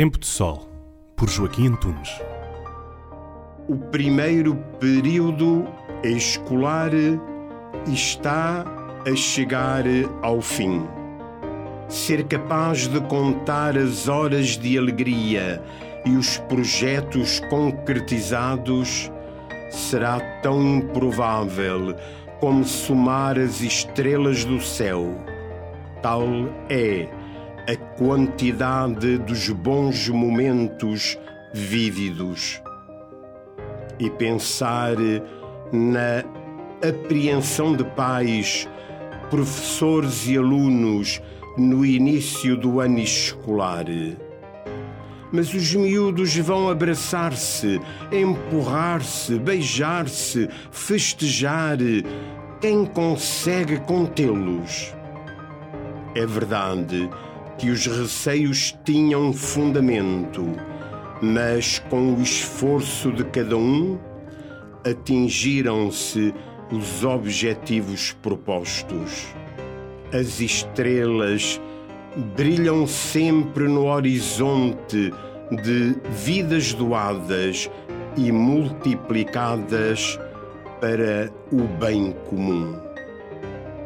Tempo de Sol, por Joaquim Antunes. O primeiro período escolar está a chegar ao fim. Ser capaz de contar as horas de alegria e os projetos concretizados será tão improvável como somar as estrelas do céu. Tal é a quantidade dos bons momentos vívidos. E pensar na apreensão de pais, professores e alunos no início do ano escolar. Mas os miúdos vão abraçar-se, empurrar-se, beijar-se, festejar. Quem consegue contê-los? É verdade que os receios tinham fundamento, mas com o esforço de cada um, atingiram-se os objetivos propostos. As estrelas brilham sempre no horizonte de vidas doadas e multiplicadas para o bem comum.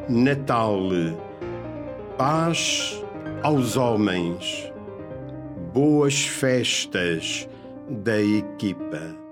Natal, paz aos homens, boas festas da equipa.